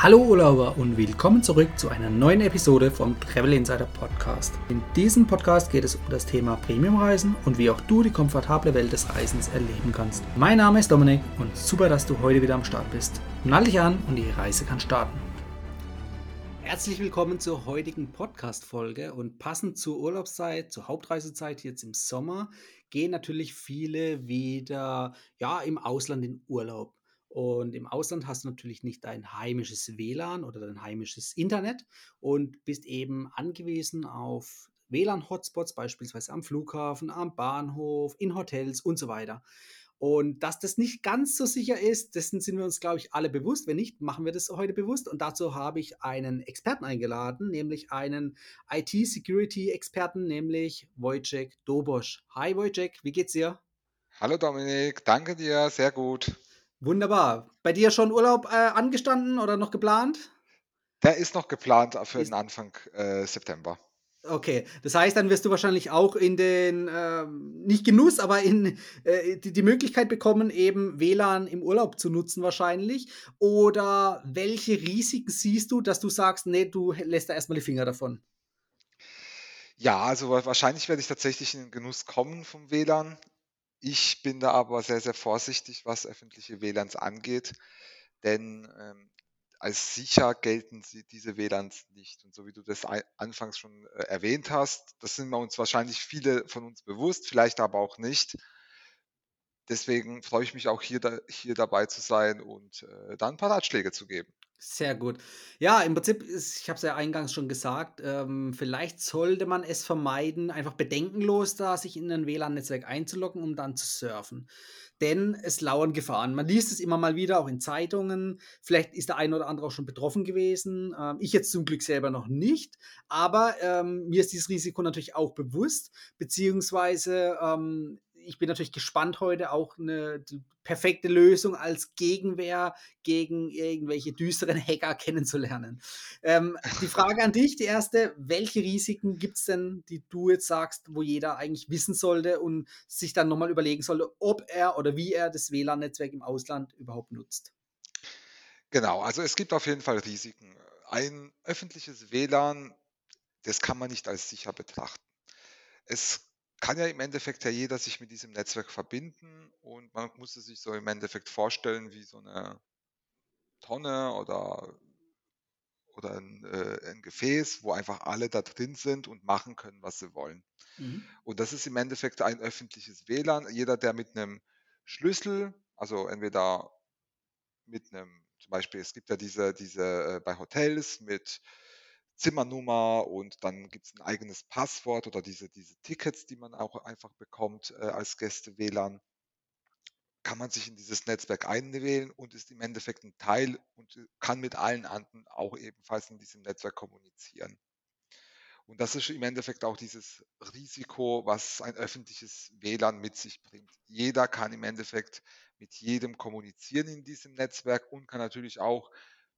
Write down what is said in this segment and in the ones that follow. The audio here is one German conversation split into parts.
Hallo Urlauber und willkommen zurück zu einer neuen Episode vom Travel Insider Podcast. In diesem Podcast geht es um das Thema Premiumreisen und wie auch du die komfortable Welt des Reisens erleben kannst. Mein Name ist Dominik und super, dass du heute wieder am Start bist. Nall dich an und die Reise kann starten. Herzlich willkommen zur heutigen Podcast-Folge und passend zur Urlaubszeit, zur Hauptreisezeit jetzt im Sommer, gehen natürlich viele wieder ja, im Ausland in Urlaub. Und im Ausland hast du natürlich nicht dein heimisches WLAN oder dein heimisches Internet und bist eben angewiesen auf WLAN-Hotspots, beispielsweise am Flughafen, am Bahnhof, in Hotels und so weiter. Und dass das nicht ganz so sicher ist, dessen sind wir uns, glaube ich, alle bewusst. Wenn nicht, machen wir das heute bewusst. Und dazu habe ich einen Experten eingeladen, nämlich einen IT-Security-Experten, nämlich Wojciech Dobosch. Hi Wojciech, wie geht's dir? Hallo Dominik, danke dir, sehr gut. Wunderbar. Bei dir schon Urlaub äh, angestanden oder noch geplant? Der ist noch geplant für den Anfang äh, September. okay. Das heißt, dann wirst du wahrscheinlich auch in den, ähm, nicht Genuss, aber in äh, die, die Möglichkeit bekommen, eben WLAN im Urlaub zu nutzen wahrscheinlich. Oder welche Risiken siehst du, dass du sagst, nee, du lässt da erstmal die Finger davon? Ja, also wa- wahrscheinlich werde ich tatsächlich in den Genuss kommen vom WLAN. Ich bin da aber sehr, sehr vorsichtig, was öffentliche WLANs angeht, denn ähm, als sicher gelten sie, diese WLANs nicht. Und so wie du das anfangs schon äh, erwähnt hast, das sind wir uns wahrscheinlich viele von uns bewusst, vielleicht aber auch nicht. Deswegen freue ich mich auch hier, da, hier dabei zu sein und äh, da ein paar Ratschläge zu geben. Sehr gut. Ja, im Prinzip ist ich habe es ja eingangs schon gesagt, ähm, vielleicht sollte man es vermeiden, einfach bedenkenlos da sich in ein WLAN-Netzwerk einzuloggen, um dann zu surfen. Denn es lauern Gefahren. Man liest es immer mal wieder, auch in Zeitungen. Vielleicht ist der eine oder andere auch schon betroffen gewesen. Ähm, ich jetzt zum Glück selber noch nicht. Aber ähm, mir ist dieses Risiko natürlich auch bewusst. Beziehungsweise ähm, ich bin natürlich gespannt heute auch eine perfekte Lösung als Gegenwehr gegen irgendwelche düsteren Hacker kennenzulernen. Ähm, die Frage an dich, die erste, welche Risiken gibt es denn, die du jetzt sagst, wo jeder eigentlich wissen sollte und sich dann nochmal überlegen sollte, ob er oder wie er das WLAN-Netzwerk im Ausland überhaupt nutzt? Genau, also es gibt auf jeden Fall Risiken. Ein öffentliches WLAN, das kann man nicht als sicher betrachten. Es kann ja im Endeffekt ja jeder sich mit diesem Netzwerk verbinden und man muss es sich so im Endeffekt vorstellen wie so eine Tonne oder, oder ein, äh, ein Gefäß, wo einfach alle da drin sind und machen können, was sie wollen. Mhm. Und das ist im Endeffekt ein öffentliches WLAN. Jeder, der mit einem Schlüssel, also entweder mit einem, zum Beispiel, es gibt ja diese, diese äh, bei Hotels mit Zimmernummer und dann gibt es ein eigenes Passwort oder diese, diese Tickets, die man auch einfach bekommt äh, als Gäste-WLAN, kann man sich in dieses Netzwerk einwählen und ist im Endeffekt ein Teil und äh, kann mit allen anderen auch ebenfalls in diesem Netzwerk kommunizieren. Und das ist im Endeffekt auch dieses Risiko, was ein öffentliches WLAN mit sich bringt. Jeder kann im Endeffekt mit jedem kommunizieren in diesem Netzwerk und kann natürlich auch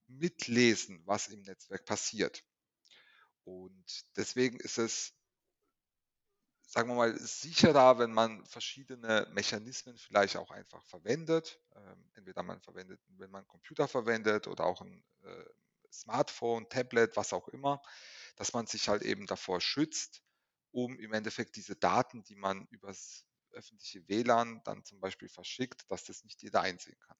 mitlesen, was im Netzwerk passiert. Und deswegen ist es, sagen wir mal, sicherer, wenn man verschiedene Mechanismen vielleicht auch einfach verwendet. Ähm, entweder man verwendet, wenn man einen Computer verwendet oder auch ein äh, Smartphone, Tablet, was auch immer, dass man sich halt eben davor schützt, um im Endeffekt diese Daten, die man übers öffentliche WLAN dann zum Beispiel verschickt, dass das nicht jeder einsehen kann.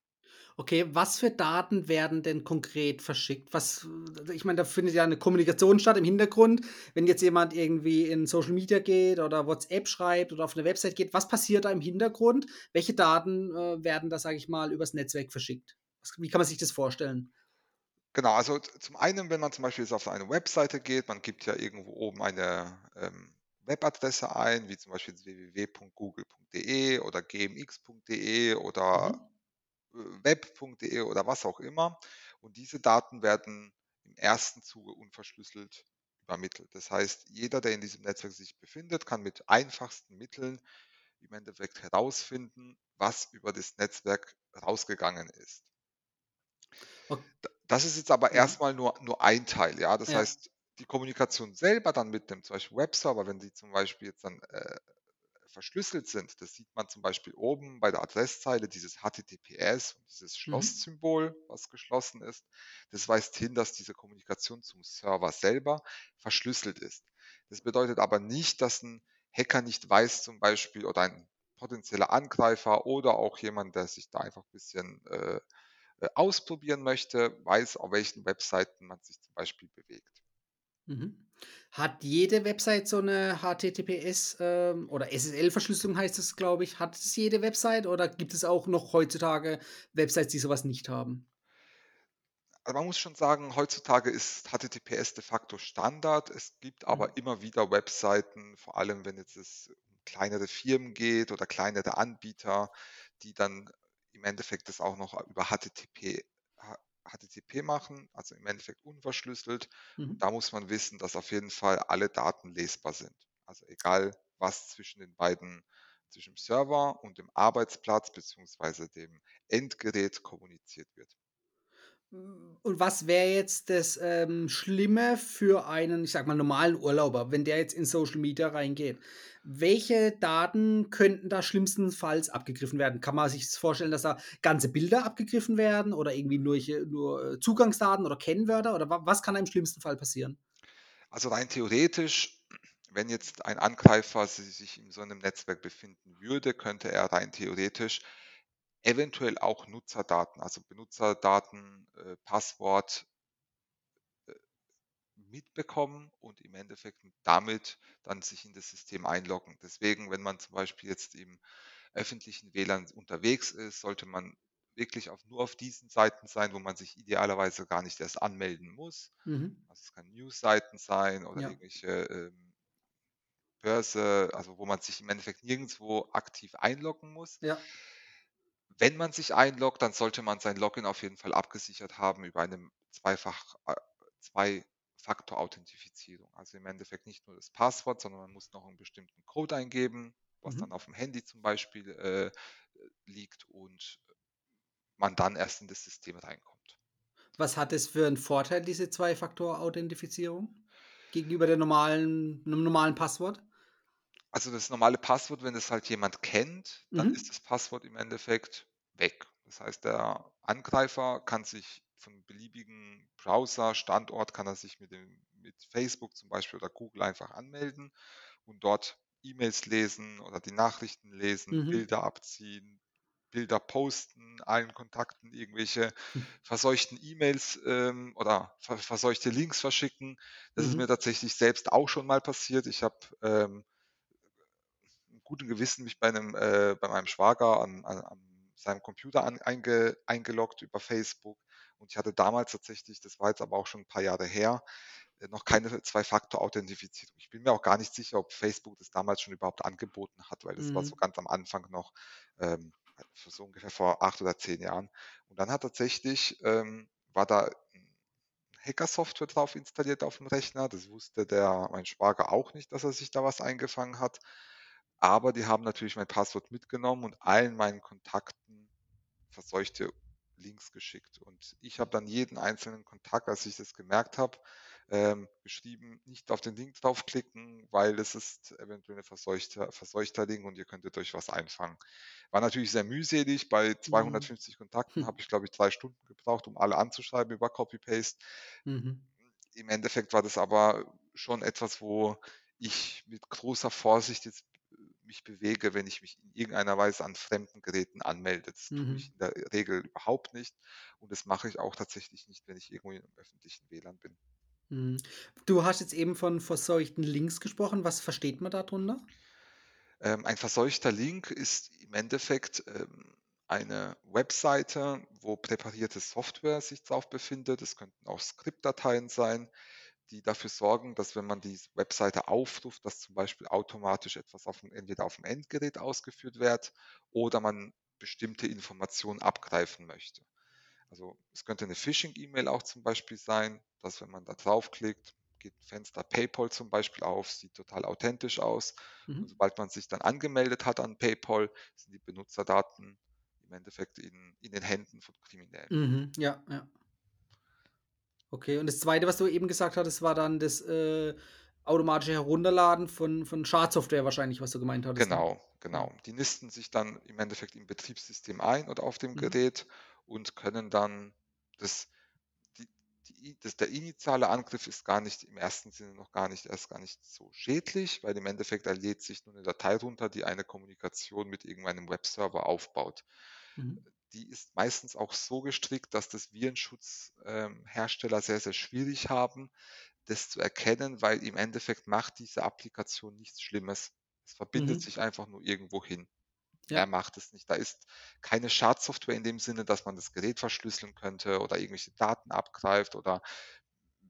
Okay, was für Daten werden denn konkret verschickt? Was, ich meine, da findet ja eine Kommunikation statt im Hintergrund. Wenn jetzt jemand irgendwie in Social Media geht oder WhatsApp schreibt oder auf eine Website geht, was passiert da im Hintergrund? Welche Daten äh, werden da, sage ich mal, übers Netzwerk verschickt? Wie kann man sich das vorstellen? Genau, also zum einen, wenn man zum Beispiel jetzt auf eine Webseite geht, man gibt ja irgendwo oben eine ähm, Webadresse ein, wie zum Beispiel www.google.de oder gmx.de oder Mhm. web.de oder was auch immer. Und diese Daten werden im ersten Zuge unverschlüsselt übermittelt. Das heißt, jeder, der in diesem Netzwerk sich befindet, kann mit einfachsten Mitteln im Endeffekt herausfinden, was über das Netzwerk rausgegangen ist. Das ist jetzt aber Ja, erstmal nur, nur ein Teil, ja. Das ja. heißt, die Kommunikation selber dann mit dem zum Beispiel Webserver, wenn die zum Beispiel jetzt dann äh, verschlüsselt sind, das sieht man zum Beispiel oben bei der Adresszeile, dieses HTTPS, dieses Mhm. Schlosssymbol, was geschlossen ist. Das weist hin, dass diese Kommunikation zum Server selber verschlüsselt ist. Das bedeutet aber nicht, dass ein Hacker nicht weiß zum Beispiel oder ein potenzieller Angreifer oder auch jemand, der sich da einfach ein bisschen äh, äh, ausprobieren möchte, weiß, auf welchen Webseiten man sich zum Beispiel bewegt. Mhm. Hat jede Website so 'ne HTTPS, ähm, oder SSL-Verschlüsselung heißt es, glaube ich. Hat es jede Website oder gibt es auch noch heutzutage Websites, die so was nicht haben? Also, man muss schon sagen, heutzutage ist HTTPS de facto Standard. Es gibt Mhm. aber immer wieder Webseiten, vor allem wenn jetzt es um kleinere Firmen geht oder kleinere Anbieter, die dann im Endeffekt das auch noch über HTTP HTTP machen, also im Endeffekt unverschlüsselt. Mhm. da muss man wissen, dass auf jeden Fall alle Daten lesbar sind. Also egal, was zwischen den beiden zwischen dem Server und dem Arbeitsplatz beziehungsweise dem Endgerät kommuniziert wird. Und was wäre jetzt das, ähm, Schlimme für einen, ich sage mal, normalen Urlauber, wenn der jetzt in Social Media reingeht? Welche Daten könnten da schlimmstenfalls abgegriffen werden? Kann man sich vorstellen, dass da ganze Bilder abgegriffen werden oder irgendwie nurche nur, äh, Zugangsdaten oder Kennwörter oder wa was kann da im schlimmsten Fall passieren? Also rein theoretisch, wenn jetzt ein Angreifer si sich in so einem Netzwerk befinden würde, könnte er rein theoretisch eventuell auch Nutzerdaten, also Benutzerdaten, äh, Passwort äh, mitbekommen und im Endeffekt damit dann sich in das System einloggen. Deswegen, wenn man zum Beispiel jetzt im öffentlichen WLAN unterwegs ist, sollte man wirklich auf nur auf diesen Seiten sein, wo man sich idealerweise gar nicht erst anmelden muss. Mhm. Also, es kann Newsseiten sein oder Ja. irgendwelche, ähm Börse, also wo man sich im Endeffekt nirgendswo aktiv einloggen muss. Ja. Wenn man sich einloggt, dann sollte man sein Login auf jeden Fall abgesichert haben über eine zweifach äh, Zwei-Faktor-Authentifizierung. Also im Endeffekt nicht nur das Passwort, sondern man muss noch einen bestimmten Code eingeben, was Mhm. dann aufm Handy zum Beispiel, äh, liegt und man dann erst in das System reinkommt. Was hat es für 'n Vorteil, diese Zwei-Faktor-Authentifizierung gegenüber der normalen 'nem normalen Passwort? Also, das normale Passwort, wenn das halt jemand kennt, dann ist Mhm. das Passwort im Endeffekt weg. Das heißt, der Angreifer kann sich von beliebigen Browser-Standort kann er sich mit dem mit Facebook zum Beispiel oder Google einfach anmelden und dort E-Mails lesen oder die Nachrichten lesen, Mhm. Bilder abziehen, Bilder posten, allen Kontakten irgendwelche Hm. verseuchten E-Mails, ähm, oder ver verseuchte Links verschicken. Das ist mir Mhm. tatsächlich selbst auch schon mal passiert. Ich habe, ähm guten Gewissen mich bei 'nem äh, bei meinem Schwager an an an seinem Computer an einge eingeloggt über Facebook und ich hatte damals tatsächlich, das war jetzt aber auch schon 'n paar Jahre her, äh, noch keine Zwei-Faktor-Authentifizierung. Ich bin mir auch gar nicht sicher, ob Facebook das damals schon überhaupt angeboten hat, weil das war so Mhm. ganz am Anfang noch, ähm, so ungefähr vor 8 oder 10 Jahren. Und dann hat tatsächlich, ähm war da Hackersoftware drauf installiert aufm Rechner. Das wusste der mein Schwager auch nicht, dass er sich da was eingefangen hat. Aber die haben natürlich mein Passwort mitgenommen und allen meinen Kontakten verseuchte Links geschickt. Und ich habe dann jeden einzelnen Kontakt, als ich das gemerkt habe, ähm, geschrieben: „Nicht auf den Link draufklicken, weil es ist eventuell 'ne verseuchter verseuchter Link und ihr könntet euch was einfangen.“ War natürlich sehr mühselig. Bei Mhm. 250 Kontakten Hm. habe ich, glaube ich, 3 Stunden gebraucht, um alle anzuschreiben über Copy Paste. Mhm. Im Endeffekt war das aber schon etwas, wo ich mit großer Vorsicht jetzt mich bewege, wenn ich mich in irgendeiner Weise an fremden Geräten anmelde. Das tue ich Mhm. in der Regel überhaupt nicht und das mache ich auch tatsächlich nicht, wenn ich irgendwo im öffentlichen WLAN bin. Mhm. Du hast jetzt eben von verseuchten Links gesprochen. Was versteht man da drunter? Ähm, ein verseuchter Link ist im Endeffekt, ähm, eine Webseite, wo präparierte Software sich drauf befindet. Es könnten auch Skriptdateien sein, die dafür sorgen, dass wenn man diese Webseite aufruft, dass zum Beispiel automatisch etwas aufm entweder aufm Endgerät ausgeführt wird oder man bestimmte Informationen abgreifen möchte. Also, es könnte 'ne Phishing-E-Mail auch zum Beispiel sein, dass wenn man da draufklickt, geht 'n Fenster PayPal zum Beispiel auf, sieht total authentisch aus. Und Mhm. sobald man sich dann angemeldet hat an PayPal, sind die Benutzerdaten im Endeffekt in in den Händen von Kriminellen. Mhm. Ja, ja. Okay, und das Zweite, was du eben gesagt hattest, war dann das, äh automatische Herunterladen von von Schadsoftware wahrscheinlich, was du gemeint hattest, ne? Genau, Mhm. genau. Die nisten sich dann im Endeffekt im Betriebssystem ein oder auf dem Mhm. Gerät und können dann das die die das der initiale Angriff ist gar nicht im ersten Sinne noch gar nicht erst gar nicht so schädlich, weil im Endeffekt er lädt sich nur 'ne Datei runter, die eine Kommunikation mit irgendeinem Webserver aufbaut. Mhm. Die ist meistens auch so gestrickt, dass das Virenschutz ähm, Hersteller sehr, sehr schwierig haben, das zu erkennen, weil im Endeffekt macht diese Applikation nichts Schlimmes. Es verbindet Mhm. sich einfach nur irgendwo hin. Ja. macht es nicht. Da ist keine Schadsoftware in dem Sinne, dass man das Gerät verschlüsseln könnte oder irgendwelche Daten abgreift oder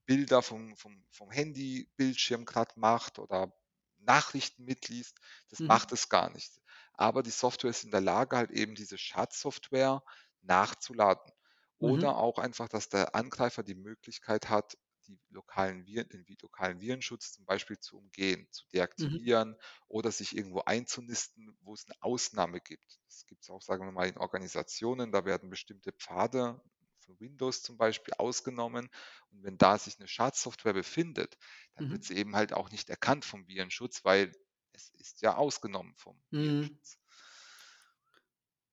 Bilder vom vom vom Handybildschirm grad macht oder Nachrichten mitliest. Das Mhm. macht es gar nicht. Aber die Software ist in der Lage, halt eben diese Schadsoftware nachzuladen. Oder Mhm. auch einfach, dass der Angreifer die Möglichkeit hat, die lokalen Viren den lokalen Virenschutz zum Beispiel zu umgehen, zu Mhm. deaktivieren oder sich irgendwo einzunisten, wo es 'ne Ausnahme gibt. Das gibt's auch, sagen wir mal, in Organisationen, da werden bestimmte Pfade von Windows zum Beispiel ausgenommen. Und wenn da sich 'ne Schadsoftware befindet, dann wird Mhm. sie eben halt auch nicht erkannt vom Virenschutz, weil es ist ja ausgenommen vom Mhm.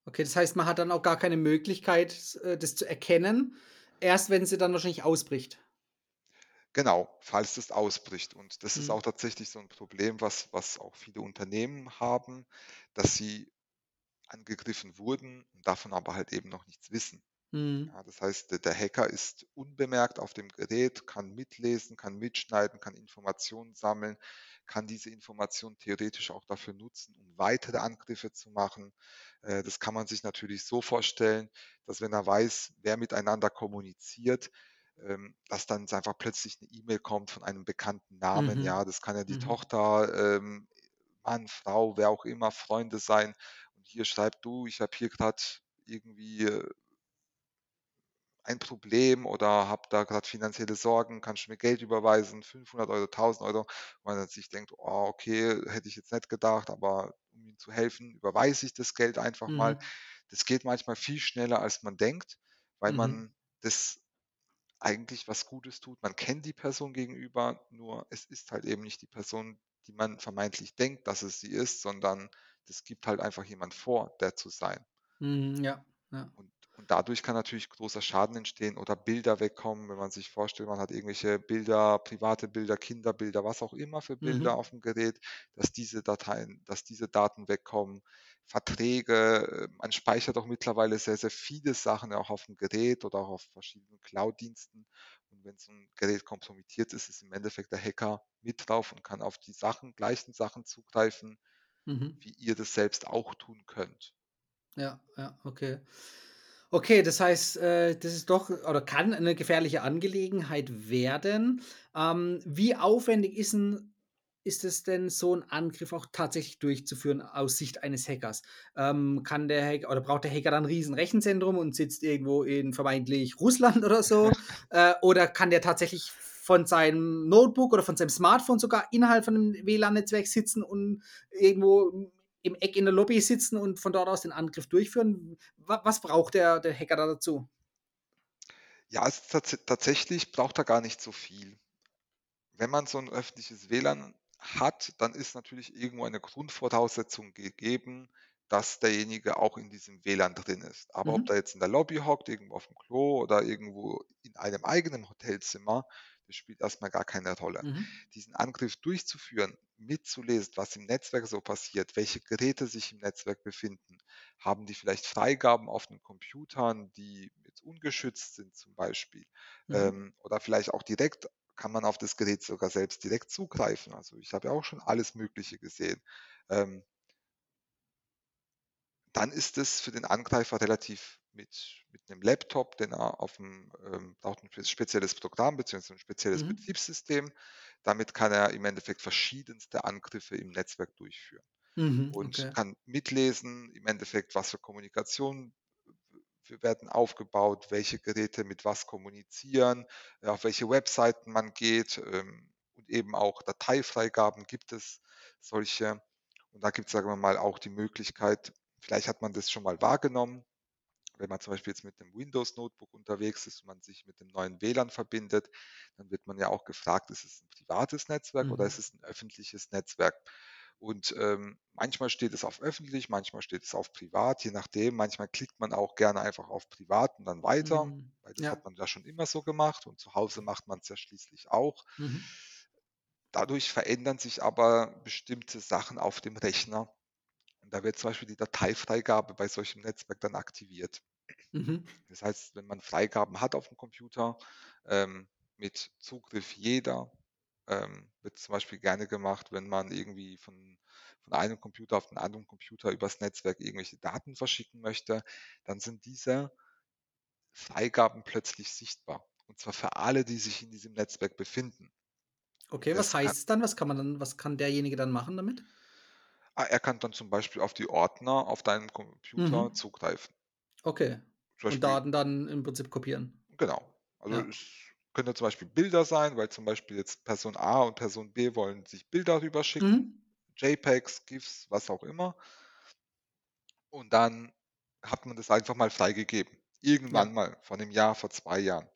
Okay, das heißt, man hat dann auch gar keine Möglichkeit, äh, das zu erkennen, erst wenn sie dann wahrscheinlich ausbricht? Genau, falls das ausbricht. Und das ist Mhm. auch tatsächlich so 'n Problem, was was auch viele Unternehmen haben, dass sie angegriffen wurden und davon aber halt eben noch nichts wissen. Mhm. Ja, das heißt, der Hacker ist unbemerkt auf dem Gerät, kann mitlesen, kann mitschneiden, kann Informationen sammeln, kann diese Informationen theoretisch auch dafür nutzen, um weitere Angriffe zu machen. Äh, das kann man sich natürlich so vorstellen, dass wenn er weiß, wer miteinander kommuniziert, ähm, dass dann einfach plötzlich 'ne E-Mail kommt von einem bekannten Namen. Mhm. Ja, das kann ja die Mhm. Tochter, ähm, Mann, Frau, wer auch immer, Freunde sein. Und hier schreibt: „Du, ich habe hier grad irgendwie, äh“ „ein Problem oder habe da grad finanzielle Sorgen. Kannst du mir Geld überweisen, 500 €, 1.000 €?“ Und man dann sich denkt: „Oh, okay, hätte ich jetzt nicht gedacht, aber um ihm zu helfen, überweise ich das Geld einfach mal.“ Mhm. Das geht manchmal viel schneller, als man denkt, weil Mhm. man das eigentlich was Gutes tut. Man kennt die Person gegenüber, nur es ist halt eben nicht die Person, die man vermeintlich denkt, dass es sie ist, sondern das gibt halt einfach jemand vor, der zu sein. Mhm, ja, ja. Und und dadurch kann natürlich großer Schaden entstehen oder Bilder wegkommen, wenn man sich vorstellt, man hat irgendwelche Bilder, private Bilder, Kinderbilder, was auch immer für Bilder Mhm. auf'm Gerät, dass diese Dateien dass diese Daten wegkommen. Verträge, äh, man speichert auch mittlerweile sehr, sehr viele Sachen auch auf'm Gerät oder auch auf verschiedenen Cloud-Diensten. Und wenn so 'n Gerät kompromittiert ist, ist im Endeffekt der Hacker mit drauf und kann auf die Sachen gleichen Sachen zugreifen, Mhm. wie ihr das selbst auch tun könnt. Ja, ja, okay. Okay, das heißt, äh, das ist doch oder kann 'ne gefährliche Angelegenheit werden. Ähm, wie aufwendig ist 'n ist es denn, so 'n Angriff auch tatsächlich durchzuführen aus Sicht eines Hackers? Ähm, kann der Hack oder braucht der Hacker dann 'n riesen Rechenzentrum und sitzt irgendwo in vermeintlich Russland oder so? Äh, oder kann der tatsächlich von seinem Notebook oder von seinem Smartphone sogar innerhalb von 'nem WLAN-Netzwerk sitzen und irgendwo im Eck in der Lobby sitzen und von dort aus den Angriff durchführen? Wa was braucht der der Hacker da dazu? Ja, es tats tatsächlich braucht er gar nicht so viel. Wenn man so 'n öffentliches WLAN hat, dann ist natürlich irgendwo eine Grundvoraussetzung gegeben, dass derjenige auch in diesem WLAN drin ist. Aber ob Mhm. der jetzt in der Lobby hockt, irgendwo auf'm Klo oder irgendwo in einem eigenen Hotelzimmer, das spielt erst mal gar keine Rolle. Mhm. Diesen Angriff durchzuführen, mitzulesen, was im Netzwerk so passiert, welche Geräte sich im Netzwerk befinden, haben die vielleicht Freigaben auf den Computern, die jetzt ungeschützt sind zum Beispiel, Mhm. ähm, oder vielleicht auch direkt kann man auf das Gerät sogar selbst direkt zugreifen. Also, ich habe ja auch schon alles Mögliche gesehen. Ähm dann ist es für den Angreifer relativ mit mit 'nem Laptop, den er auf'm ähm, braucht 'n spe spezielles Programm beziehungsweise 'n spezielles Mhm. Betriebssystem. Damit kann er im Endeffekt verschiedenste Angriffe im Netzwerk durchführen Mhm, und okay. kann mitlesen, im Endeffekt, was für Kommunikation werden aufgebaut, welche Geräte mit was kommunizieren, äh, auf welche Webseiten man geht, ähm, und eben auch Dateifreigaben gibt es solche. Und da gibt's, sagen wir mal, auch die Möglichkeit vielleicht hat man das schon mal wahrgenommen wenn man zum Beispiel jetzt mit dem Windows-Notebook unterwegs ist und man sich mit dem neuen WLAN verbindet, dann wird man ja auch gefragt, ist es ein privates Netzwerk oder Mhm. ist es ein öffentliches Netzwerk? Und ähm, manchmal steht es auf öffentlich, manchmal steht es auf privat, je nachdem. Manchmal klickt man auch gerne einfach auf privat und dann weiter, Mhm. weil das Ja. hat man ja schon immer so gemacht und zu Hause macht man es ja schließlich auch. Mhm. Dadurch verändern sich aber bestimmte Sachen auf dem Rechner. Und da wird zum Beispiel die Dateifreigabe bei solchem Netzwerk dann aktiviert. Mhm. Das heißt, wenn man Freigaben hat auf dem Computer, ähm, mit Zugriff jeder, ähm, wird zum Beispiel gerne gemacht, wenn man irgendwie von, von einem Computer auf den anderen Computer übers Netzwerk irgendwelche Daten verschicken möchte, dann sind diese Freigaben plötzlich sichtbar. Und zwar für alle, die sich in diesem Netzwerk befinden. Okay, was Das kann, heißt es dann? Was kann man dann was kann derjenige dann machen damit? ah, er kann dann zum Beispiel auf die Ordner auf deinem Computer Mhm. zugreifen. Okay. Zum Und Beispiel Daten dann im Prinzip kopieren. Genau. Also Ja. es können ja zum Beispiel Bilder sein, weil zum Beispiel jetzt Person A und Person B wollen sich Bilder rüberschicken, Mhm. JPEGs, GIFs, was auch immer. Und dann hat man das einfach mal freigegeben. Irgendwann Ja. mal, vor einem Jahr, vor zwei Jahren.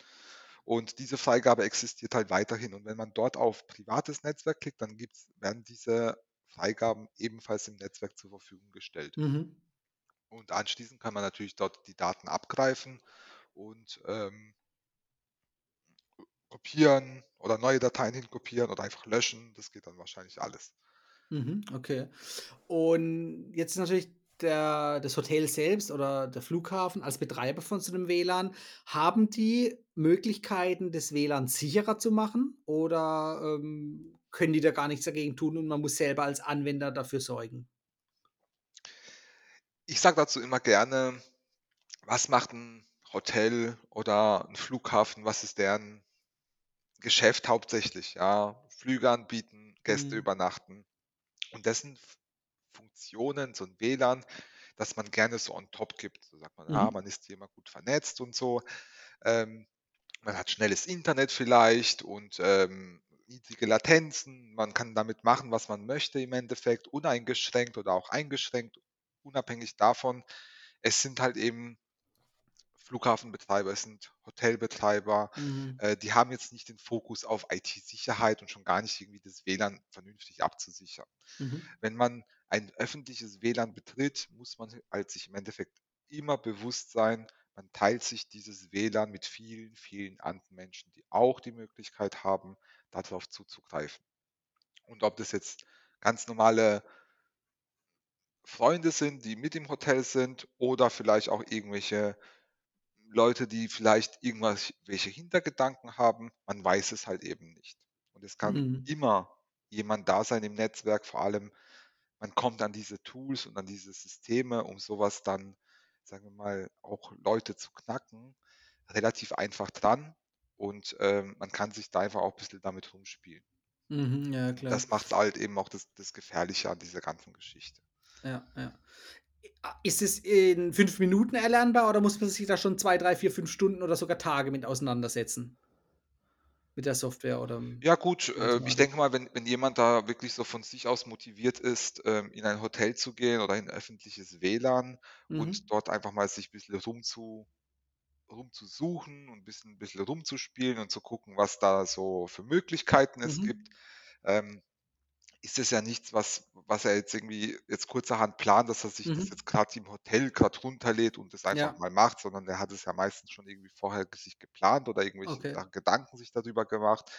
Und diese Freigabe existiert halt weiterhin. Und wenn man dort auf privates Netzwerk klickt, dann werden diese Freigaben ebenfalls im Netzwerk zur Verfügung gestellt. Mhm. Und anschließend kann man natürlich dort die Daten abgreifen und ähm, kopieren oder neue Dateien hinkopieren oder einfach löschen. Das geht dann wahrscheinlich alles. Mhm. Okay. Und jetzt ist natürlich der das Hotel selbst oder der Flughafen als Betreiber von so 'nem WLAN haben die Möglichkeiten, das WLAN sicherer zu machen oder, ähm, können die da gar nichts dagegen tun und man muss selber als Anwender dafür sorgen? Ich sage dazu immer gerne, was macht 'n Hotel oder 'n Flughafen, was ist deren Geschäft hauptsächlich, ja? Flüge anbieten, Gäste Mhm. übernachten. Und das sind Funktionen, so 'n WLAN, das man gerne so on top gibt. So sagt man: „Ja, Mhm. man ist hier immer gut vernetzt und so.“ Ähm, man hat schnelles Internet vielleicht und, ähm, niedrige Latenzen. Man kann damit machen, was man möchte im Endeffekt, uneingeschränkt oder auch eingeschränkt, unabhängig davon. Es sind halt eben Flughafenbetreiber, es sind Hotelbetreiber, Mhm. äh, die haben jetzt nicht den Fokus auf IT-Sicherheit und schon gar nicht irgendwie das WLAN vernünftig abzusichern. Mhm. Wenn man ein öffentliches WLAN betritt, muss man halt sich im Endeffekt immer bewusst sein, man teilt sich dieses WLAN mit vielen, vielen anderen Menschen, die auch die Möglichkeit haben, da drauf zuzugreifen. Und ob das jetzt ganz normale Freunde sind, die mit im Hotel sind oder vielleicht auch irgendwelche Leute, die vielleicht irgendwas welche Hintergedanken haben, man weiß es halt eben nicht. Und es kann Mhm. immer jemand da sein im Netzwerk, vor allem man kommt an diese Tools und an diese Systeme, um so was dann, sagen wir mal, auch Leute zu knacken, relativ einfach dran und, ähm, man kann sich da einfach auch bisschen damit rumspielen. Mhm. Ja, das macht's halt eben auch das das Gefährliche an dieser ganzen Geschichte. Ja, ja. Ist es in 5 Minuten erlernbar oder muss man sich da schon 2, 3, 4, 5 Stunden oder sogar Tage mit auseinandersetzen? Mit der Software oder, Ja gut, äh, ich denke mal, wenn wenn jemand da wirklich so von sich aus motiviert ist, ähm, in ein Hotel zu gehen oder in 'n öffentliches WLAN Mhm. und dort einfach mal sich bisschen rumzu rumzusuchen und bisschen bisschen rumzuspielen und zu gucken, was da so für Möglichkeiten es Mhm. gibt, ähm, ist es ja nichts, was was er jetzt irgendwie jetzt kurzerhand plant, dass er sich das Mhm. jetzt grad im Hotel grad runterlädt und das einfach Ja. mal macht, sondern der hat es ja meistens schon irgendwie vorher sich geplant oder irgendwelche Okay. da Gedanken sich darüber gemacht.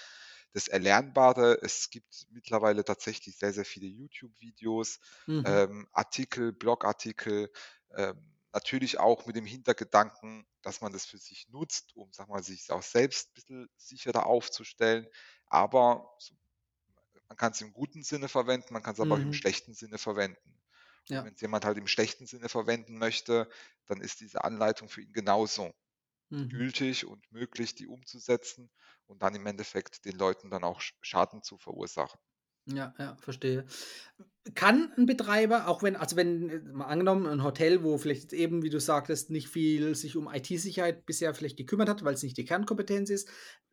Das Erlernbare, es gibt mittlerweile tatsächlich sehr, sehr viele YouTube-Videos, Mhm. ähm, Artikel, Blogartikel, ähm, natürlich auch mit dem Hintergedanken, dass man das für sich nutzt, um, sage mal, sich auch selbst bisschen sicherer aufzustellen. Aber so man kann's im guten Sinne verwenden, man kann's aber auch im Mhm. schlechten Sinne verwenden. Ja. wenn's jemand halt im schlechten Sinne verwenden möchte, dann ist diese Anleitung für ihn genauso Mhm. gültig und möglich, die umzusetzen und dann im Endeffekt den Leuten dann auch Sch Schaden zu verursachen. Ja, ja, verstehe. Kann 'n Betreiber, auch wenn also, wenn äh, mal angenommen 'n Hotel, wo vielleicht eben, wie du sagtest, nicht viel sich um IT-Sicherheit bisher vielleicht gekümmert hat, weil's nicht die Kernkompetenz ist.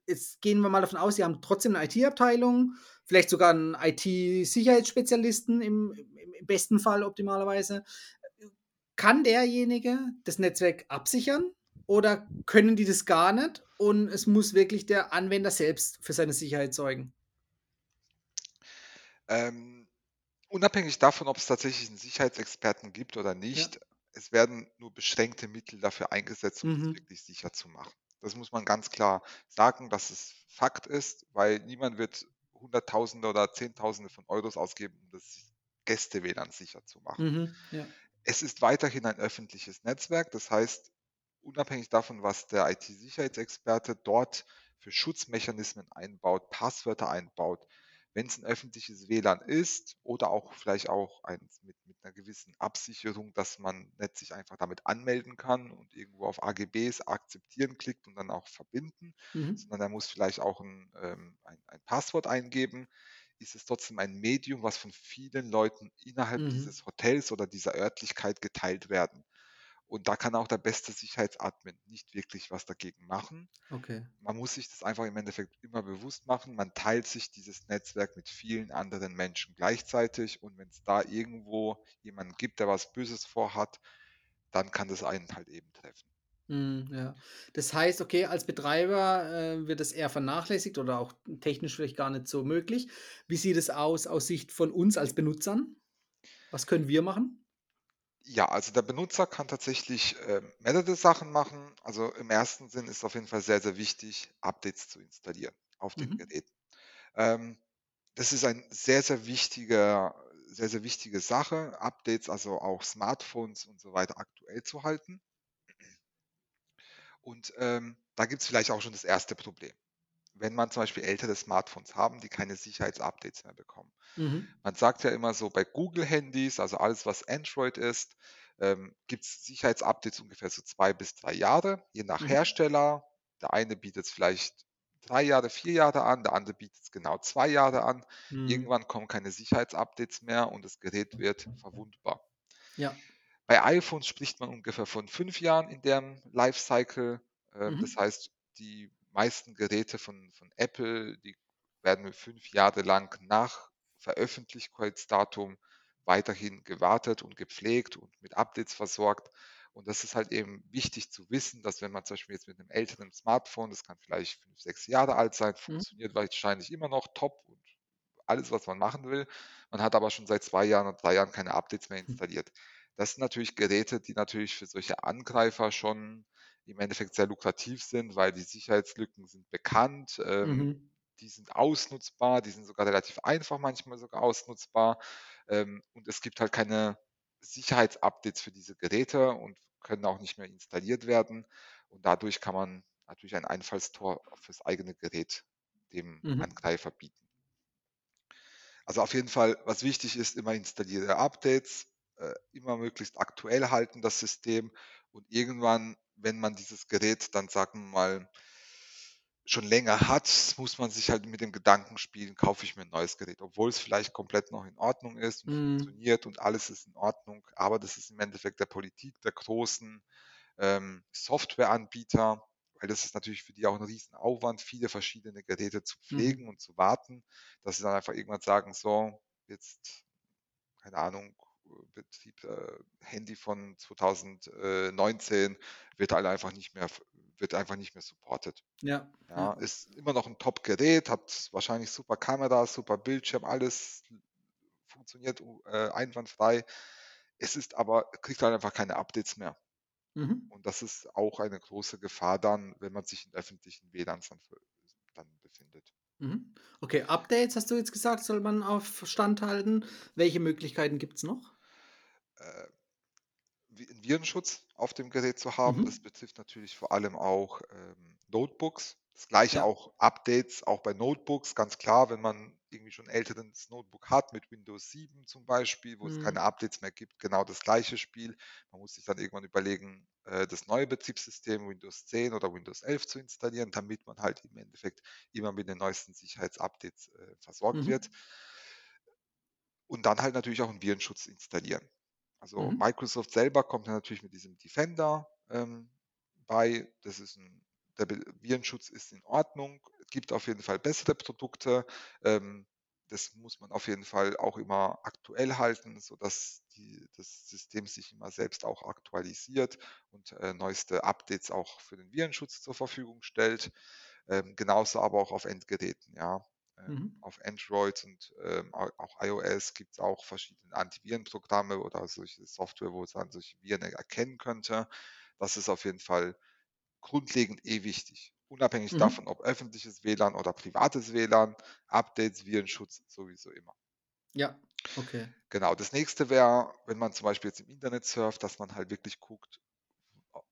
Jetzt gehen wir mal davon aus, sie haben trotzdem 'ne IT-Abteilung, vielleicht sogar 'n IT-Sicherheitsspezialisten im im besten Fall optimalerweise. kann derjenige das Netzwerk absichern oder können die das gar nicht und es muss wirklich der Anwender selbst für seine Sicherheit sorgen? Ähm, unabhängig davon, ob es tatsächlich einen Sicherheitsexperten gibt oder Ja. nicht, es werden nur beschränkte Mittel dafür eingesetzt, um das Mhm. wirklich sicher zu machen. Das muss man ganz klar sagen, dass es Fakt ist, weil niemand wird Hunderttausende oder Zehntausende von Euros ausgeben, um das Gäste-WLAN sicher zu machen. Mhm. Ja. Es ist weiterhin ein öffentliches Netzwerk, das heißt, unabhängig davon, was der IT-Sicherheitsexperte dort für Schutzmechanismen einbaut, Passwörter einbaut, wenn es ein öffentliches WLAN ist oder auch vielleicht auch eins mit mit 'ner gewissen Absicherung, dass man nicht sich einfach damit anmelden kann und irgendwo auf AGBs akzeptieren klickt und dann auch verbinden, Mhm. sondern er muss vielleicht auch 'n, ähm ein ein Passwort eingeben, ist es trotzdem ein Medium, was von vielen Leuten innerhalb Mhm. dieses Hotels oder dieser Örtlichkeit geteilt werden. Und da kann auch der beste Sicherheitsadmin nicht wirklich was dagegen machen. Okay. Man muss sich das einfach im Endeffekt immer bewusst machen. Man teilt sich dieses Netzwerk mit vielen anderen Menschen gleichzeitig und wenn es da irgendwo jemanden gibt, der was Böses vorhat, dann kann das einen halt eben treffen. Mhm, ja. Das heißt, okay, als Betreiber, äh, wird es eher vernachlässigt oder auch technisch vielleicht gar nicht so möglich. Wie sieht es aus aus Sicht von uns als Benutzern? Was können wir machen? Ja, also der Benutzer kann tatsächlich, ähm, mehrere Sachen machen. Also im ersten Sinn ist auf jeden Fall sehr, sehr wichtig, Updates zu installieren auf den Mhm. Geräten. Ähm, das ist ein sehr, sehr wichtiger sehr, sehr wichtige Sache, Updates, also auch Smartphones und so weiter aktuell zu halten. Und, ähm, da gibt's vielleicht auch schon das erste Problem. Wenn man zum Beispiel ältere Smartphones haben, die keine Sicherheitsupdates mehr bekommen. Mhm. Man sagt ja immer so bei Google-Handys, also alles, was Android ist, ähm, gibt's Sicherheitsupdates ungefähr so 2 bis 3 Jahre, je nach Mhm. Hersteller. Der eine bietet's vielleicht 3 Jahre, 4 Jahre an, der andere bietet's genau 2 Jahre an. Mhm. Irgendwann kommen keine Sicherheitsupdates mehr und das Gerät wird verwundbar. Ja. Bei iPhones spricht man ungefähr von 5 Jahren in deren Lifecycle. Ähm, das heißt, die meisten Geräte von von Apple, die werden 5 Jahre lang nach Veröffentlichkeitsdatum weiterhin gewartet und gepflegt und mit Updates versorgt. Und das ist halt eben wichtig zu wissen, dass wenn man zum Beispiel jetzt mit 'nem älteren Smartphone, das kann vielleicht 5, 6 Jahre alt sein, Mhm. funktioniert wahrscheinlich immer noch top und alles, was man machen will. Man hat aber schon seit 2 Jahren oder 3 Jahren keine Updates mehr Hm. installiert. Das sind natürlich Geräte, die natürlich für solche Angreifer schon im Endeffekt sehr lukrativ sind, weil die Sicherheitslücken sind bekannt, ähm, Mhm. die sind ausnutzbar, die sind sogar relativ einfach manchmal sogar ausnutzbar. Ähm, und es gibt halt keine Sicherheitsupdates für diese Geräte und können auch nicht mehr installiert werden. Und dadurch kann man natürlich ein Einfallstor fürs eigene Gerät dem Mhm. Angreifer bieten. Also auf jeden Fall, was wichtig ist, immer installierte Updates, äh, immer möglichst aktuell halten das System und irgendwann, wenn man dieses Gerät dann, sagen wir mal schon länger hat, muss man sich halt mit dem Gedanken spielen: „Kaufe ich mir 'n neues Gerät?“ Obwohl es vielleicht komplett noch in Ordnung ist und Mhm. funktioniert und alles ist in Ordnung, aber das ist im Endeffekt der Politik der großen, ähm, Softwareanbieter, weil das ist natürlich für die auch 'n Riesenaufwand, viele verschiedene Geräte zu Mhm. pflegen und zu warten, dass sie dann einfach irgendwann sagen: „So, jetzt, keine Ahnung, Betrieb äh, Handy von 2000 äh, 19 wird halt einfach nicht mehr wird einfach nicht mehr supported.“ Ja, Ja, ist immer noch 'n Top-Gerät, hat wahrscheinlich super Kamera, super Bildschirm, alles funktioniert äh, einwandfrei. Es ist aber kriegt halt einfach keine Updates mehr. Mhm. Und das ist auch eine große Gefahr dann, wenn man sich in öffentlichen WLANs dann dann befindet. Mhm. Okay, Updates hast du jetzt gesagt, soll man auf Stand halten. Welche Möglichkeiten gibt's noch? Äh, Vi 'n Virenschutz auf dem Gerät zu haben. Das Mhm. betrifft natürlich vor allem auch, ähm, Notebooks. Das Gleiche Ja. auch Updates, auch bei Notebooks, ganz klar, wenn man irgendwie schon 'n älteres Notebook hat mit Windows 7 zum Beispiel, wo es keine Mhm. Updates mehr gibt, genau das gleiche Spiel. Man muss sich dann irgendwann überlegen, äh, das neue Betriebssystem Windows 10 oder Windows 11 zu installieren, damit man halt im Endeffekt immer mit den neuesten Sicherheitsupdates, äh, versorgt wird. Mhm. Und dann halt natürlich auch 'n Virenschutz installieren. Also, Mhm. Microsoft selber kommt ja natürlich mit diesem Defender, ähm, bei. Das ist 'n der Virenschutz ist in Ordnung. Es gibt auf jeden Fall bessere Produkte. Ähm das muss man auf jeden Fall auch immer aktuell halten, sodass die, das System sich immer selbst auch aktualisiert und äh, neueste Updates auch für den Virenschutz zur Verfügung stellt. Ähm, genauso aber auch auf Endgeräten, ja. Ähm, Mhm. auf Android und ähm, au- auch iOS gibt es auch verschiedene Antivirenprogramme oder solche Software, wo es dann solche Viren erkennen könnte. Das ist auf jeden Fall grundlegend eh wichtig. Unabhängig Mhm. davon, ob öffentliches WLAN oder privates WLAN, Updates, Virenschutz sowieso immer. Ja, okay. Genau, das nächste wäre, wenn man zum Beispiel jetzt im Internet surft, dass man halt wirklich guckt,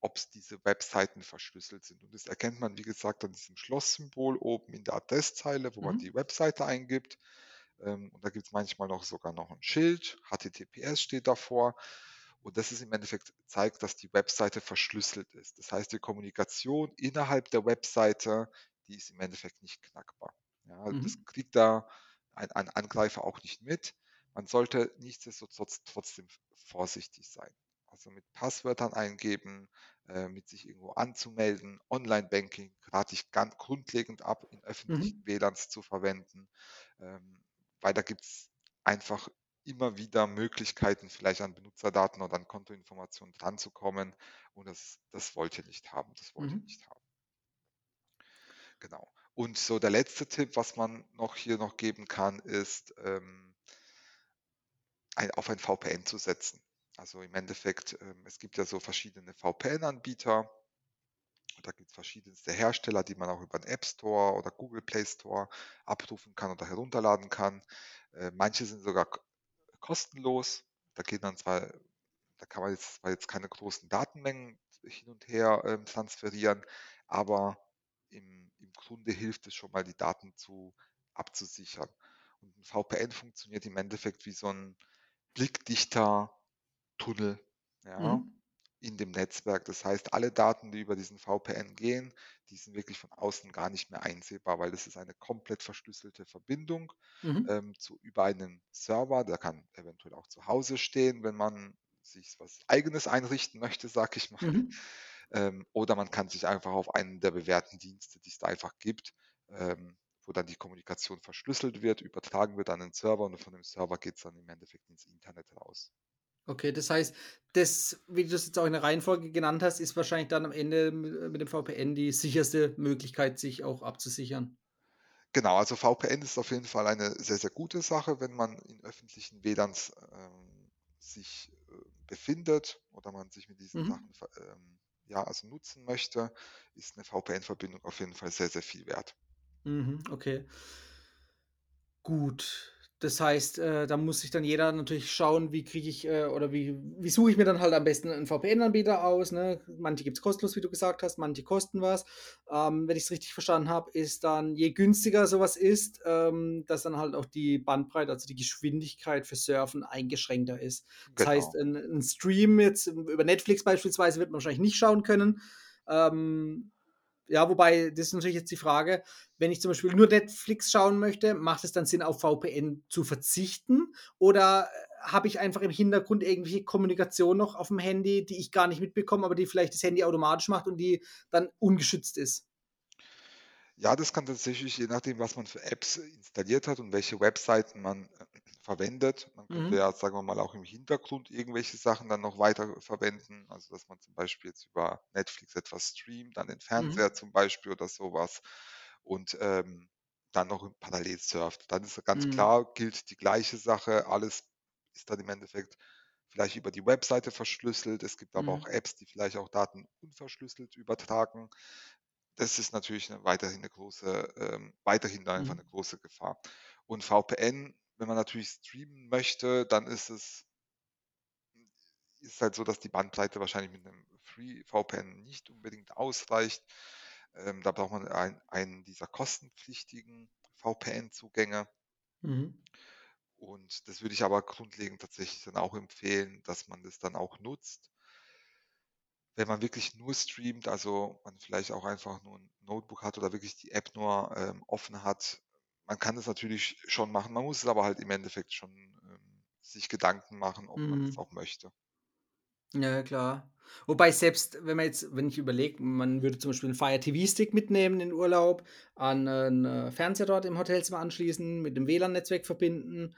ob es diese Webseiten verschlüsselt sind. Und das erkennt man, wie gesagt, an diesem Schlosssymbol oben in der Adresszeile, wo man Mhm. die Webseite eingibt. Ähm, und da gibt es manchmal noch sogar noch ein Schild, HTTPS steht davor. Und das ist im Endeffekt zeigt, dass die Webseite verschlüsselt ist. Das heißt, die Kommunikation innerhalb der Webseite, die ist im Endeffekt nicht knackbar. Ja, das Mhm. kriegt da ein, ein Angreifer auch nicht mit. Man sollte nichtsdestotrotz trotzdem vorsichtig sein. Also mit Passwörtern eingeben, äh, mit sich irgendwo anzumelden, Online-Banking rate ich ganz grundlegend ab, in öffentlichen Mhm. WLANs zu verwenden, ähm, weil da gibt es einfach immer wieder Möglichkeiten, vielleicht an Benutzerdaten oder an Kontoinformationen dranzukommen. Und das, das wollt ihr nicht haben. Das wollt ihr Mhm. nicht haben. Genau. Und so der letzte Tipp, was man noch hier noch geben kann, ist, ähm, ein, auf ein VPN zu setzen. Also im Endeffekt, ähm, es gibt ja so verschiedene VPN-Anbieter. Da gibt es verschiedenste Hersteller, die man auch über den App Store oder Google Play Store abrufen kann oder herunterladen kann. Äh, manche sind sogar kostenlos. Da geht dann zwar, da kann man jetzt, zwar jetzt keine großen Datenmengen hin und her ähm, transferieren, aber im, im Grunde hilft es schon mal, die Daten zu abzusichern. Und ein VPN funktioniert im Endeffekt wie so ein blickdichter Tunnel, ja, Mhm. in dem Netzwerk. Das heißt, alle Daten, die über diesen VPN gehen, die sind wirklich von außen gar nicht mehr einsehbar, weil das ist eine komplett verschlüsselte Verbindung Mhm. ähm, zu über einen Server. Der kann eventuell auch zu Hause stehen, wenn man sich was Eigenes einrichten möchte, sag ich mal. Mhm. Ähm, oder man kann sich einfach auf einen der bewährten Dienste, die es da einfach gibt, ähm, wo dann die Kommunikation verschlüsselt wird, übertragen wird an den Server und von dem Server geht es dann im Endeffekt ins Internet raus. Okay, das heißt, das, wie du das jetzt auch in der Reihenfolge genannt hast, ist wahrscheinlich dann am Ende mi mit dem VPN die sicherste Möglichkeit, sich auch abzusichern. Genau, also VPN ist auf jeden Fall eine sehr, sehr gute Sache, wenn man in öffentlichen WLANs ähm, sich äh, befindet oder man sich mit diesen Mhm. Sachen ähm, ja, also nutzen möchte, ist eine VPN-Verbindung auf jeden Fall sehr, sehr viel wert. Mhm, okay. Gut. Das heißt, äh, da muss sich dann jeder natürlich schauen, wie kriege ich, äh, oder wie wie suche ich mir dann halt am besten 'n VPN-Anbieter aus, ne? Manche gibt's kostenlos, wie du gesagt hast, manche kosten was. Ähm, wenn ich's richtig verstanden habe, ist dann, je günstiger so was ist, ähm, dass dann halt auch die Bandbreite, also die Geschwindigkeit für Surfen eingeschränkter ist. Das heißt, Genau. 'n 'n Stream jetzt über Netflix beispielsweise wird man wahrscheinlich nicht schauen können. Ähm, ja, wobei, das ist natürlich jetzt die Frage, wenn ich zum Beispiel nur Netflix schauen möchte, macht es dann Sinn, auf VPN zu verzichten? Oder äh, habe ich einfach im Hintergrund irgendwelche Kommunikation noch auf dem Handy, die ich gar nicht mitbekomme, aber die vielleicht das Handy automatisch macht und die dann ungeschützt ist? Ja, das kann tatsächlich, je nachdem, was man für Apps installiert hat und welche Webseiten man äh, verwendet. Man könnte Mhm. ja, sagen wir mal, auch im Hintergrund irgendwelche Sachen dann noch weiter verwenden. Also, dass man zum Beispiel jetzt über Netflix etwas streamt, an den Mhm. Fernseher zum Beispiel oder sowas und ähm, dann noch parallel surft. Dann ist ganz Mhm. klar, gilt die gleiche Sache. Alles ist dann im Endeffekt vielleicht über die Webseite verschlüsselt. Es gibt aber auch Mhm. Apps, die vielleicht auch Daten unverschlüsselt übertragen. Das ist natürlich 'ne weiterhin 'ne große ähm, weiterhin einfach Mhm. 'ne große Gefahr. Und VPN, wenn man natürlich streamen möchte, dann ist es ist halt so, dass die Bandbreite wahrscheinlich mit 'nem Free VPN nicht unbedingt ausreicht. Ähm, da braucht man ein einen dieser kostenpflichtigen VPN-Zugänge. Mhm. Und das würde ich aber grundlegend tatsächlich dann auch empfehlen, dass man das dann auch nutzt. Wenn man wirklich nur streamt, also man vielleicht auch einfach nur 'n Notebook hat oder wirklich die App nur, ähm, offen hat. Man kann das natürlich schon machen, man muss es aber halt im Endeffekt schon, ähm, sich Gedanken machen, ob man das Mhm. auch möchte. Ja, klar. Wobei selbst, wenn man jetzt wenn ich überlege, man würde zum Beispiel 'n Fire TV-Stick mitnehmen in Urlaub, an 'nen, äh, Fernseher dort im Hotelzimmer anschließen, mit dem WLAN-Netzwerk verbinden.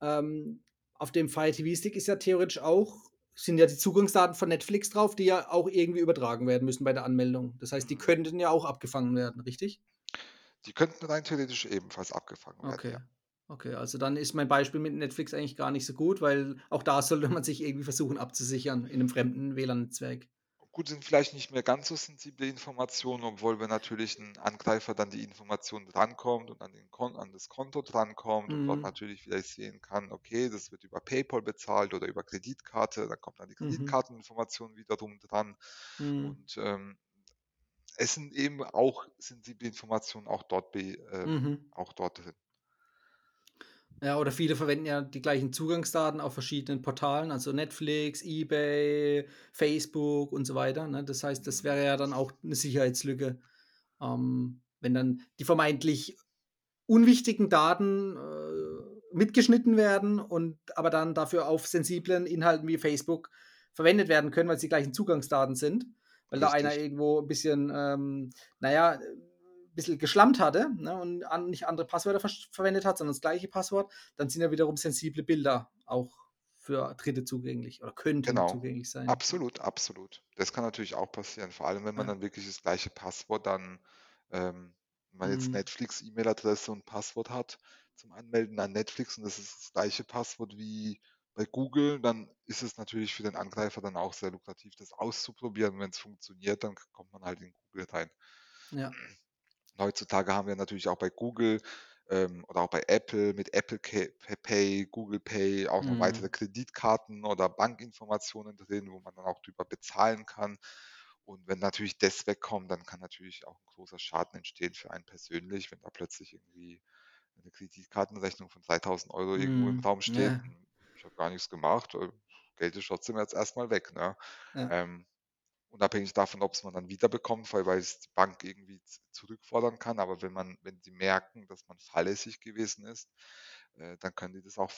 Ähm, auf dem Fire TV-Stick ist ja theoretisch auch sind ja die Zugangsdaten von Netflix drauf, die ja auch irgendwie übertragen werden müssen bei der Anmeldung. Das heißt, die Mhm. könnten ja auch abgefangen werden, richtig? Die könnten rein theoretisch ebenfalls abgefangen werden, Okay. ja. Okay, also dann ist mein Beispiel mit Netflix eigentlich gar nicht so gut, weil auch da sollte man sich irgendwie versuchen abzusichern in 'nem fremden WLAN-Netzwerk. Gut, sind vielleicht nicht mehr ganz so sensible Informationen, obwohl wenn natürlich 'n Angreifer dann die Informationen drankommt und an den Kon an das Konto drankommt und dort Mhm. natürlich vielleicht sehen kann, okay, das wird über PayPal bezahlt oder über Kreditkarte, dann kommt dann die Mhm. Kreditkarteninformation wiederum dran. Mhm. Und, ähm, es sind eben auch sensible Informationen auch dort be ähm, Mhm. auch dort drin. Ja, oder viele verwenden ja die gleichen Zugangsdaten auf verschiedenen Portalen, also Netflix, eBay, Facebook und so weiter, ne? Das heißt, das Mhm. wäre ja dann auch 'ne Sicherheitslücke, ähm, wenn dann die vermeintlich unwichtigen Daten, äh, mitgeschnitten werden und aber dann dafür auf sensiblen Inhalten wie Facebook verwendet werden können, weil's die gleichen Zugangsdaten sind, weil da einer Richtig. irgendwo 'n bisschen, ähm, na ja, äh, bisschen geschlampt hatte, ne, und an nicht andere Passwörter versch verwendet hat, sondern das gleiche Passwort, dann sind ja wiederum sensible Bilder auch für Dritte zugänglich oder könnten Genau. zugänglich sein. Absolut, absolut. Das kann natürlich auch passieren, vor allem, wenn man Ja. dann wirklich das gleiche Passwort dann ähm, wenn man jetzt Mhm. Netflix-E-Mail-Adresse und Passwort hat zum Anmelden an Netflix und das ist das gleiche Passwort wie bei Google, dann ist es natürlich für den Angreifer dann auch sehr lukrativ, das auszuprobieren. Wenn's funktioniert, dann kommt man halt in Google rein. Ja. Heutzutage haben wir natürlich auch bei Google, ähm, oder auch bei Apple mit Apple Pay, Google Pay auch noch weitere Mhm. Kreditkarten oder Bankinformationen drin, wo man dann auch drüber bezahlen kann. Und wenn natürlich das wegkommt, dann kann natürlich auch 'n großer Schaden entstehen für einen persönlich, wenn da plötzlich irgendwie 'ne Kreditkartenrechnung von 3.000 € irgendwo im Mhm. Raum steht Ja. Ich habe gar nix gemacht, äh, Geld ist trotzdem jetzt erst mal weg, ne? Ja. Ähm, unabhängig davon, ob's man dann wiederbekommt, weil weil's die Bank irgendwie zurückfordern kann, aber wenn man wenn die merken, dass man fahrlässig gewesen ist, äh, dann können die das auch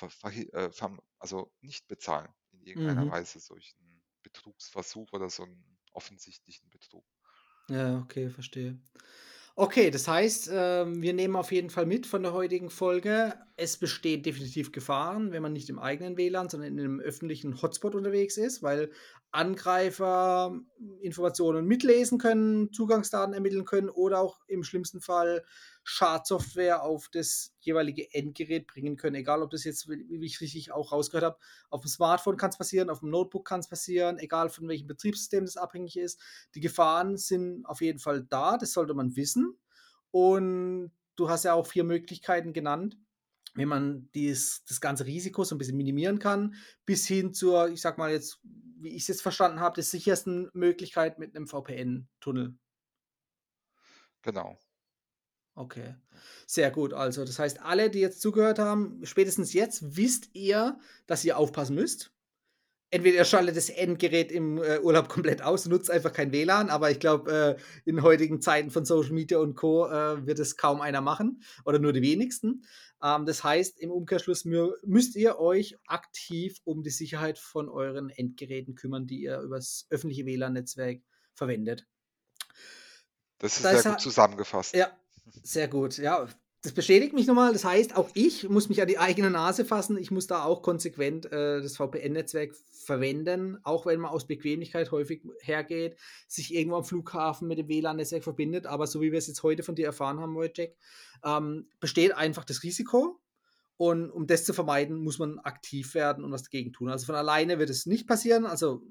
äh, also nicht bezahlen in irgendeiner Mhm. Weise, solchen Betrugsversuch oder so 'n offensichtlichen Betrug. Ja, okay, verstehe. Okay, das heißt, ähm, wir nehmen auf jeden Fall mit von der heutigen Folge: Es bestehen definitiv Gefahren, wenn man nicht im eigenen WLAN, sondern in 'nem öffentlichen Hotspot unterwegs ist, weil Angreifer Informationen mitlesen können, Zugangsdaten ermitteln können oder auch im schlimmsten Fall Schadsoftware auf das jeweilige Endgerät bringen können. Egal, ob das jetzt, wie ich richtig auch rausgehört habe, auf'm Smartphone kann's passieren, auf'm Notebook kann's passieren, egal von welchem Betriebssystem das abhängig ist. Die Gefahren sind auf jeden Fall da, das sollte man wissen. Und du hast ja auch 4 Möglichkeiten genannt, wie man dies das ganze Risiko so 'n bisschen minimieren kann, bis hin zur, ich sage mal jetzt, wie ich's jetzt verstanden habe, der sichersten Möglichkeit mit 'nem VPN-Tunnel. Genau. Okay, sehr gut. Also, das heißt, alle, die jetzt zugehört haben, spätestens jetzt wisst ihr, dass ihr aufpassen müsst. Entweder ihr schaltet das Endgerät im, äh, Urlaub komplett aus nutzt einfach kein WLAN, aber ich glaube, äh, in heutigen Zeiten von Social Media und Co., äh, wird es kaum einer machen oder nur die wenigsten. Ähm, das heißt, im Umkehrschluss mü müsst ihr euch aktiv um die Sicherheit von euren Endgeräten kümmern, die ihr übers öffentliche WLAN-Netzwerk verwendet. Das ist Da sehr gut zusammengefasst. ja, sehr gut. Ja, das bestätigt mich noch mal. Das heißt, auch ich muss mich an die eigene Nase fassen. Ich muss da auch konsequent, äh, das VPN-Netzwerk verwenden, auch wenn man aus Bequemlichkeit häufig hergeht, sich irgendwo am Flughafen mit dem WLAN-Netzwerk verbindet. Aber so wie wir's jetzt heute von dir erfahren haben, Wojciech, ähm, besteht einfach das Risiko. Und um das zu vermeiden, muss man aktiv werden und was dagegen tun. Also, von alleine wird es nicht passieren. Also,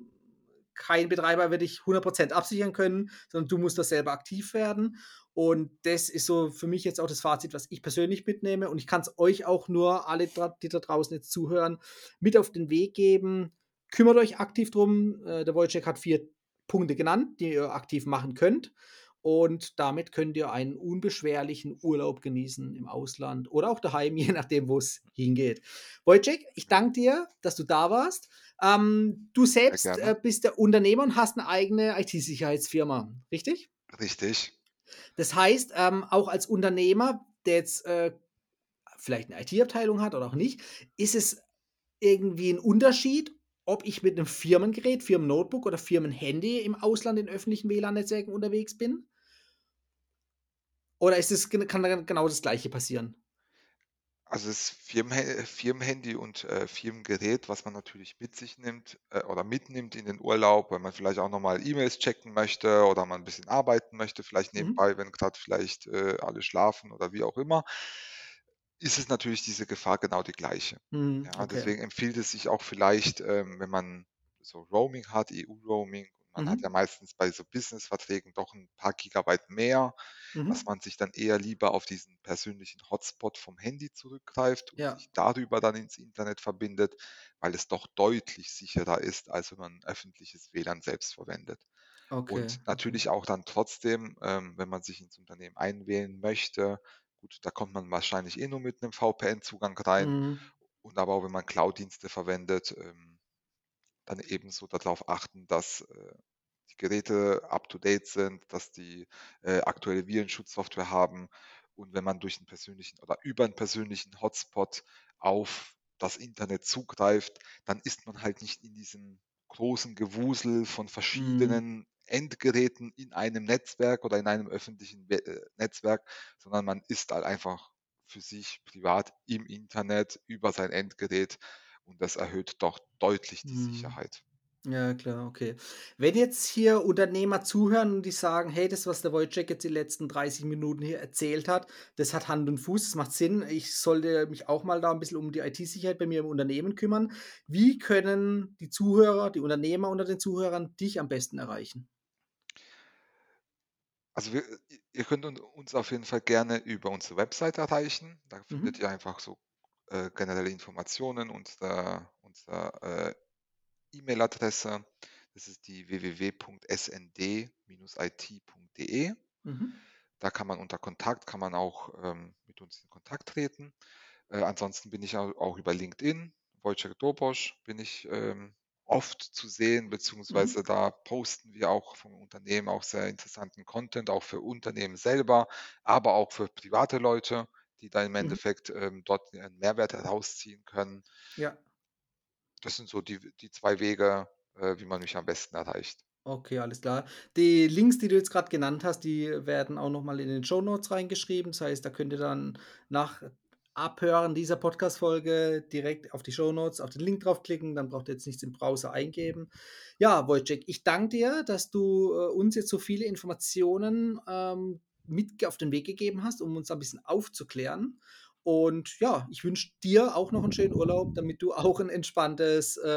kein Betreiber wird dich 100 % absichern können, sondern du musst da selber aktiv werden. Und das ist so für mich jetzt auch das Fazit, was ich persönlich mitnehme. Und ich kann's euch auch nur alle die da draußen jetzt zuhören, mit auf den Weg geben. Kümmert euch aktiv drum. Äh, der Wojciech hat 4 Punkte genannt, die ihr aktiv machen könnt. Und damit könnt ihr einen unbeschwerlichen Urlaub genießen im Ausland oder auch daheim, je nachdem, wo's hingeht. Wojciech, ich danke dir, dass du da warst. Ähm, du selbst, äh, bist der Unternehmer und hast 'ne eigene IT-Sicherheitsfirma, richtig? Richtig. Das heißt, ähm, auch als Unternehmer, der jetzt, äh, vielleicht 'ne IT-Abteilung hat oder auch nicht, ist es irgendwie 'n Unterschied, ob ich mit einem Firmengerät, Firmennotebook oder Firmenhandy im Ausland in öffentlichen WLAN-Netzwerken unterwegs bin? Oder ist es, kann genau das Gleiche passieren? Also das Firmenha Firmenhandy und, äh, Firmengerät, was man natürlich mit sich nimmt, äh, oder mitnimmt in den Urlaub, weil man vielleicht auch noch mal E-Mails checken möchte oder man 'n bisschen arbeiten möchte, vielleicht Mhm. nebenbei, wenn grad vielleicht, äh, alle schlafen oder wie auch immer, ist es natürlich diese Gefahr genau die gleiche. Mhm, Ja, okay. deswegen empfiehlt es sich auch vielleicht, ähm, wenn man so Roaming hat, EU-Roaming, man hat ja Mhm. meistens bei so Business-Verträgen doch 'n paar Gigabyte mehr, dass Mhm. man sich dann eher lieber auf diesen persönlichen Hotspot vom Handy zurückgreift und Ja. sich darüber dann ins Internet verbindet, weil es doch deutlich sicherer ist, als wenn man öffentliches WLAN selbst verwendet. Okay, Und natürlich auch dann trotzdem, ähm, wenn man sich ins Unternehmen einwählen möchte gut, da kommt man wahrscheinlich eh nur mit 'nem VPN-Zugang rein Mhm. und aber auch wenn man Cloud-Dienste verwendet, ähm, dann ebenso da drauf achten, dass, äh, die Geräte up to date sind, dass die, äh, aktuelle Virenschutzsoftware haben. Und wenn man durch 'n persönlichen oder über 'n persönlichen Hotspot auf das Internet zugreift, dann ist man halt nicht in diesem großen Gewusel von Mhm. verschiedenen Endgeräten in einem Netzwerk oder in einem öffentlichen äh, Netzwerk, sondern man ist halt einfach für sich privat im Internet über sein Endgerät und das erhöht doch deutlich die Mhm. Sicherheit. Ja, klar, okay. Wenn jetzt hier Unternehmer zuhören und die sagen: „Hey, das, was der Wojciech jetzt die letzten 30 Minuten hier erzählt hat, das hat Hand und Fuß, das macht Sinn. Ich sollte mich auch mal da 'n bisschen um die IT-Sicherheit bei mir im Unternehmen kümmern.“ Wie können die Zuhörer, die Unternehmer unter den Zuhörern dich am besten erreichen? Also wir ihr könnt un uns auf jeden Fall gerne über unsere Website erreichen. Da findet Mhm. ihr einfach so, äh, generelle Informationen, unsere unsere, äh, E-Mail-Adresse. Das ist die www.snd-it.de. Mhm. Da kann man unter Kontakt kann man auch, ähm, mit uns in Kontakt treten. Äh, ansonsten bin ich au auch über LinkedIn, Wojciech Dobosch bin ich, ähm, oft zu sehen, Mhm. beziehungsweise da posten wir auch vom Unternehmen auch sehr interessanten Content, auch für Unternehmen selber, aber auch für private Leute, die da im Mhm. Endeffekt, ähm, dort ihren Mehrwert herausziehen können. Ja. Das sind so die die 2 Wege, äh, wie man mich am besten erreicht. Okay, alles klar. Die Links, die du jetzt grad genannt hast, die werden auch noch mal in den Shownotes reingeschrieben. Das heißt, da könnt ihr dann nach Abhören dieser Podcast-Folge direkt auf die Shownotes, auf den Link draufklicken, dann braucht ihr jetzt nichts im Browser eingeben. Ja, Wojciech, ich danke dir, dass du, äh, uns jetzt so viele Informationen, ähm, mit auf den Weg gegeben hast, um uns da 'n bisschen aufzuklären. Und ja, ich wünsche dir auch noch 'n schönen Urlaub, damit du auch 'n entspanntes äh,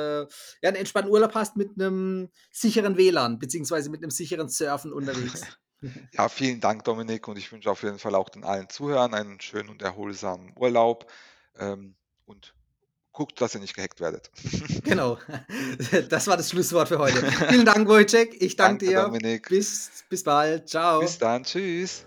ja, 'n entspannten Urlaub hast mit 'nem sicheren WLAN beziehungsweise mit 'nem sicheren Surfen unterwegs. Ja, vielen Dank, Dominik, und ich wünsche auf jeden Fall auch den allen Zuhörern einen schönen und erholsamen Urlaub, ähm, und guckt, dass ihr nicht gehackt werdet. Genau. Das war das Schlusswort für heute. Vielen Dank, Wojciech. Ich danke Danke, dir. Dominik. Bis bis bald. Bis Tschau. dann. Tschüss.